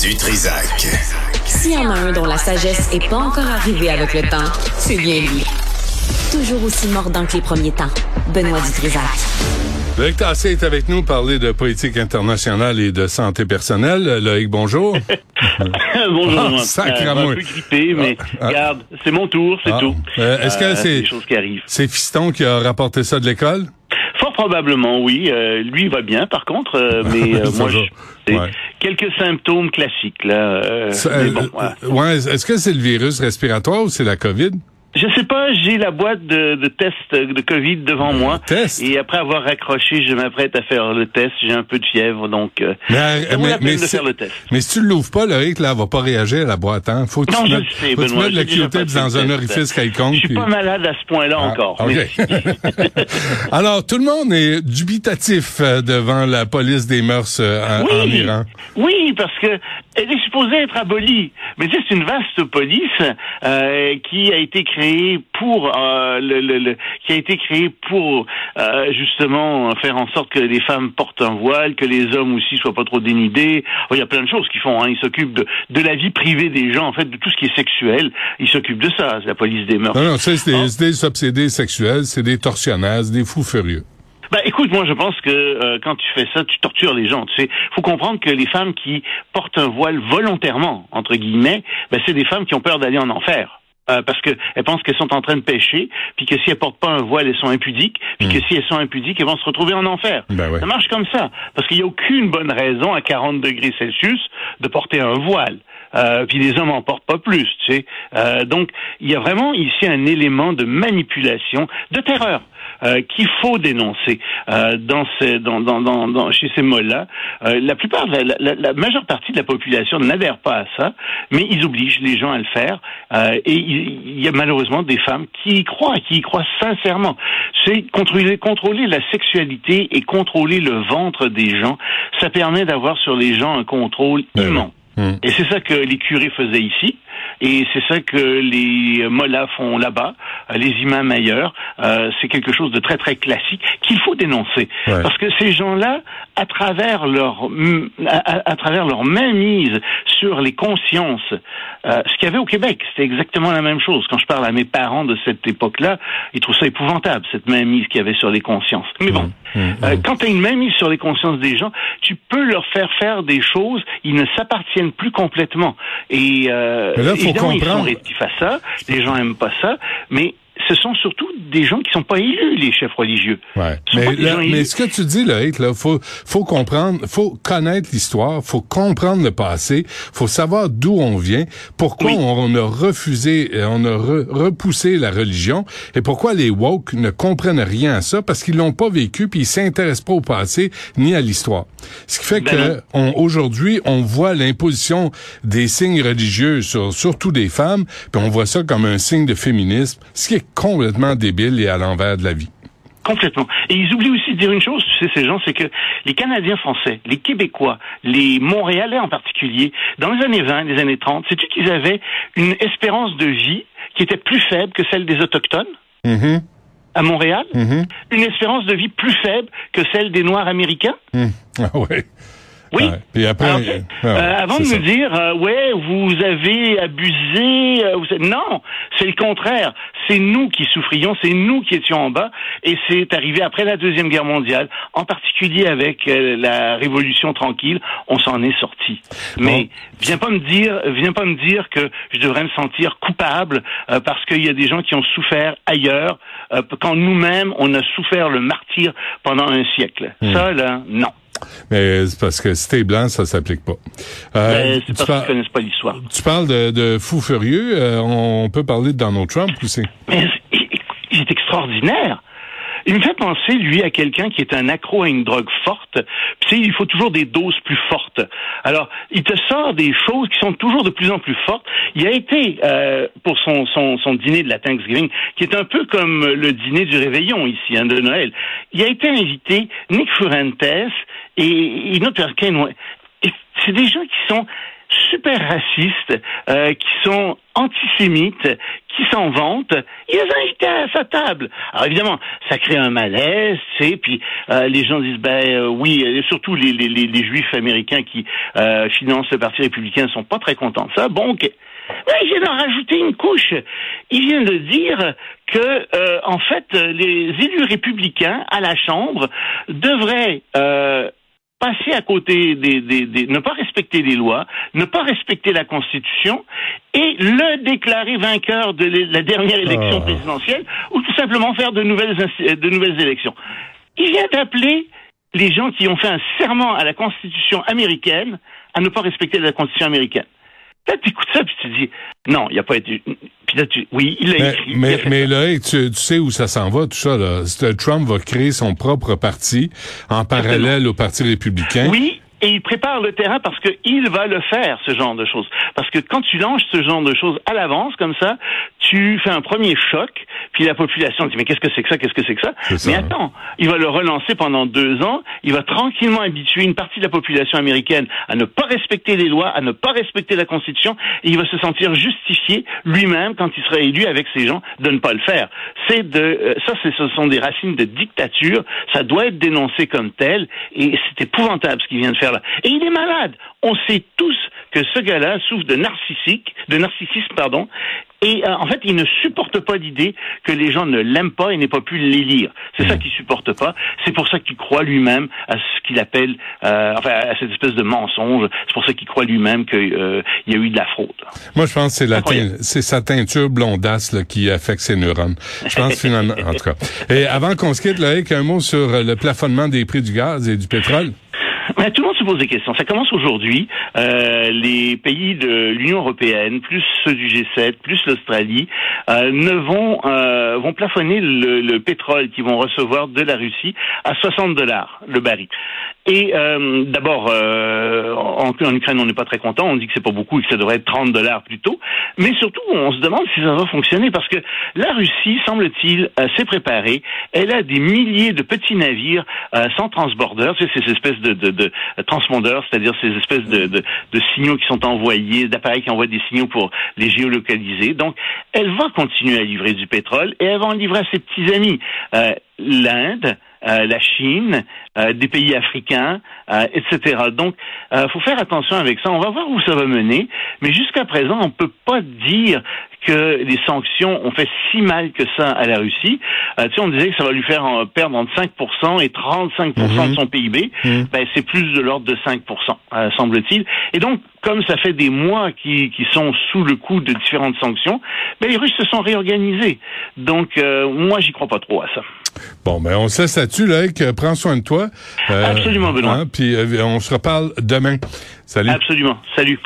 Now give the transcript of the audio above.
Du Trisac. S'il y en a un dont la sagesse est pas encore arrivée avec le temps, c'est bien lui. Toujours aussi mordant que les premiers temps. Benoît Dutrisac. Loïc Tassé est avec nous parler de politique internationale et de santé personnelle. Loïc, bonjour. Bonjour. Ah, sacrément. un peu grippé, mais Ah, ah. regarde, c'est mon tour, c'est Ah. tout. Euh, est-ce que Euh, c'est-. C'est Fiston qui a rapporté ça de l'école? Fort probablement, oui. Euh, lui va bien, par contre, euh, mais euh, moi, je, Ouais. quelques symptômes classiques là. euh, Ça, mais euh, bon, euh, ouais, est-ce que c'est le virus respiratoire ou c'est la COVID? Je sais pas, j'ai la boîte de, de tests de Covid devant moi. test? Et après avoir raccroché, je m'apprête à faire le test. J'ai un peu de fièvre, donc euh, Mais, vaut mais- la peine mais de faire le test. Mais si tu l'ouvres pas, Loïc, là, elle va pas réagir à la boîte, hein? Faut que Non, tu je mettes, le sais, tu le passé dans un orifice quelconque. Je suis puis- pas malade à ce point-là Ah, encore. OK. mais- Alors, tout le monde est dubitatif euh, devant la police des mœurs euh, en, en Iran. Oui, parce que elle est supposée être abolie. Mais tu sais, c'est une vaste police euh, qui a été créée pour euh, le, le- le- qui a été créée pour euh, justement faire en sorte que les femmes portent un voile, que les hommes aussi soient pas trop dénudés. Il y a plein de choses qu'ils font. Hein. Ils s'occupent de, de la vie privée des gens, en fait, de tout ce qui est sexuel. Ils s'occupent de ça, la police des mœurs. Non, non, ça, c'est des, Ah. obsédés sexuels, c'est des tortionnaires, des fous furieux. Bah écoute, moi je pense que euh, quand tu fais ça, tu tortures les gens. Tu sais, faut comprendre que les femmes qui portent un voile volontairement entre guillemets, ben, c'est des femmes qui ont peur d'aller en enfer. Euh, parce que elles pensent qu'elles sont en train de pécher, puis que si elles portent pas un voile, elles sont impudiques, puis que si elles sont impudiques, elles vont se retrouver en enfer. Ben ouais. Ça marche comme ça, parce qu'il n'y a aucune bonne raison à 40 degrés Celsius de porter un voile. Euh, puis les hommes en portent pas plus, tu sais. Euh, donc il y a vraiment ici un élément de manipulation, de terreur. Euh, qu'il faut dénoncer euh, dans ces, dans, dans, dans, dans- chez ces mots-là. Euh, la plupart, la, la- la- majeure partie de la population n'adhère pas à ça, mais ils obligent les gens à le faire. Euh, et il il y a malheureusement des femmes qui y croient, qui y croient sincèrement. C'est contrôler, contrôler la sexualité et contrôler le ventre des gens. Ça permet d'avoir sur les gens un contrôle immense. Et c'est ça que les curés faisaient ici, et c'est ça que les mollahs font là-bas, euh, les imams ailleurs. Euh, c'est quelque chose de très très classique qu'il faut dénoncer, Ouais. parce que ces gens-là, à travers leur à travers leur mainmise sur les consciences, euh, ce qu'il y avait au Québec, c'était exactement la même chose. Quand je parle à mes parents de cette époque-là, ils trouvent ça épouvantable cette mainmise qu'il y avait sur les consciences. Mais bon, hum, euh, quand tu as une mainmise sur les consciences des gens, tu peux leur faire faire des choses, ils ne s'appartiennent plus complètement. Et euh, Mais là, faut évidemment, ils sont comprendre. rétifs à ça, les gens aiment pas ça, mais ce sont surtout des gens qui sont pas élus, les chefs religieux. Ouais. Mais, là, mais ce que tu dis, Loïc, là, faut, faut comprendre, faut connaître l'histoire, faut comprendre le passé, faut savoir d'où on vient, pourquoi Oui. on, on a refusé, euh, on a re- repoussé la religion, et pourquoi les woke ne comprennent rien à ça, parce qu'ils l'ont pas vécu, puis ils s'intéressent pas au passé ni à l'histoire. Ce qui fait Ben que on- aujourd'hui, on voit l'imposition des signes religieux sur surtout des femmes, puis on voit ça comme un signe de féminisme, ce qui est complètement débile et à l'envers de la vie. Complètement. Et ils oublient aussi de dire une chose, tu sais, ces gens, c'est que les Canadiens français, les Québécois, les Montréalais en particulier, dans les années 20, les années 30, sais-tu qu'ils avaient une espérance de vie qui était plus faible que celle des Autochtones? Mhm. à Montréal? Mhm. Une espérance de vie plus faible que celle des Noirs américains? Hum. Ah ouais. Oui. Ouais. Puis après, Alors, euh, euh, avant de c'est nous ça. dire, euh, ouais, vous avez abusé, euh, vous non, c'est le contraire. C'est nous qui souffrions, c'est nous qui étions en bas, et c'est arrivé après la deuxième guerre mondiale, en particulier avec euh, la Révolution tranquille, on s'en est sorti. Mais viens pas me dire, viens pas me dire que je devrais me sentir coupable euh, parce qu'il y a des gens qui ont souffert ailleurs, euh, quand nous-mêmes on a souffert le martyr pendant un siècle. Hmm. Ça là, non. Mais c'est parce que si t'es blanc, ça s'applique pas. Euh, c'est parce par- qu'ils connaissent pas l'histoire. tu parles de, de fou furieux. euh, on peut parler de Donald Trump aussi. Mais il il est extraordinaire. Il me fait penser, lui, à quelqu'un qui est un accro à une drogue forte. Puis, il faut toujours des doses plus fortes. Alors, il te sort des choses qui sont toujours de plus en plus fortes. Il a été, euh, pour son, son, son dîner de la Thanksgiving, qui est un peu comme le dîner du réveillon ici, hein, de Noël, il a été invité Nick Fuentes et. Et C'est des gens qui sont super racistes, euh, qui sont antisémites, qui s'en vantent, il les a invités à sa table. Alors évidemment, ça crée un malaise, tu puis euh, les gens disent, ben euh, oui, et surtout les, les, les, juifs américains qui euh, financent le Parti républicain sont pas très contents de ça. Bon, ok. Mais vient d'en rajouter une couche. Il vient de dire que, en fait, les élus républicains à la Chambre devraient passer à côté des, des, ne pas respecter les lois, ne pas respecter la Constitution et le déclarer vainqueur de la dernière élection ah. présidentielle ou tout simplement faire de nouvelles de nouvelles élections. Il vient d'appeler les gens qui ont fait un serment à la Constitution américaine à ne pas respecter la Constitution américaine. Là, tu écoutes ça, puis tu dis, non, il n'y a pas été... Puis là, tu... Oui, il l'a écrit. Mais, mais là, tu, tu, sais où ça s'en va, tout ça. Là. Trump va créer son propre parti en parallèle au Parti républicain. Oui, et il prépare le terrain parce qu'il va le faire, ce genre de choses. Parce que quand tu lances ce genre de choses à l'avance, comme ça, tu fais un premier choc, puis la population dit, mais qu'est-ce que c'est que ça, qu'est-ce que c'est que ça? Mais attends, il va le relancer pendant deux ans, il va tranquillement habituer une partie de la population américaine à ne pas respecter les lois, à ne pas respecter la Constitution, et il va se sentir justifié lui-même, quand il sera élu avec ces gens, de ne pas le faire. C'est de, euh, ça, ce sont des racines de dictature, ça doit être dénoncé comme tel, et c'est épouvantable ce qu'il vient de faire et il est malade. On sait tous que ce gars-là souffre de narcissique, de narcissisme, pardon, et euh, en fait, il ne supporte pas l'idée que les gens ne l'aiment pas et n'aient pas pu l'élire. C'est ça hmm. qu'il supporte pas. C'est pour ça qu'il croit lui-même à ce qu'il appelle, euh, enfin, à cette espèce de mensonge. C'est pour ça qu'il croit lui-même qu'il euh, y a eu de la fraude. Moi, je pense que c'est c'est sa teinture blondasse là, qui affecte ses neurones. Je pense finalement, en tout cas. Et avant qu'on se quitte, là, avec un mot sur le plafonnement des prix du gaz et du pétrole. Mais tout le monde se pose des questions. Ça commence aujourd'hui. Euh, les pays de l'Union européenne, plus ceux du G7, plus l'Australie, euh, ne vont euh, vont plafonner le, le pétrole qu'ils vont recevoir de la Russie à 60 dollars le baril. Et euh, d'abord, euh, en, en, Ukraine, on n'est pas très content. On dit que c'est pas beaucoup et que ça devrait être 30 dollars plutôt. Mais surtout, on se demande si ça va fonctionner parce que la Russie, semble-t-il, euh, s'est préparée. Elle a des milliers de petits navires euh, sans transbordeurs, c'est ces espèces de, de, de transpondeurs, c'est-à-dire ces espèces de, de, de, signaux qui sont envoyés, d'appareils qui envoient des signaux pour les géolocaliser. Donc, elle va continuer à livrer du pétrole et elle va en livrer à ses petits amis. Euh, L'Inde, euh, la Chine, euh, des pays africains, euh, etc. Donc, il faut faire attention avec ça. On va voir où ça va mener, mais jusqu'à présent, on ne peut pas dire que les sanctions ont fait si mal que ça à la Russie. tu sais, on disait que ça va lui faire perdre entre 5% et 35% de mhm. son PIB. Mhm. Ben, c'est plus de l'ordre de 5%, semble-t-il. Et donc, comme ça fait des mois qui, qui sont sous le coup de différentes sanctions, ben, les Russes se sont réorganisés. Donc, moi, j'y crois pas trop à ça. Bon, ben on se laisse là-dessus, là, prends soin de toi. Euh, Absolument, Benoît. Hein, puis euh, on se reparle demain. Salut. Absolument. Salut.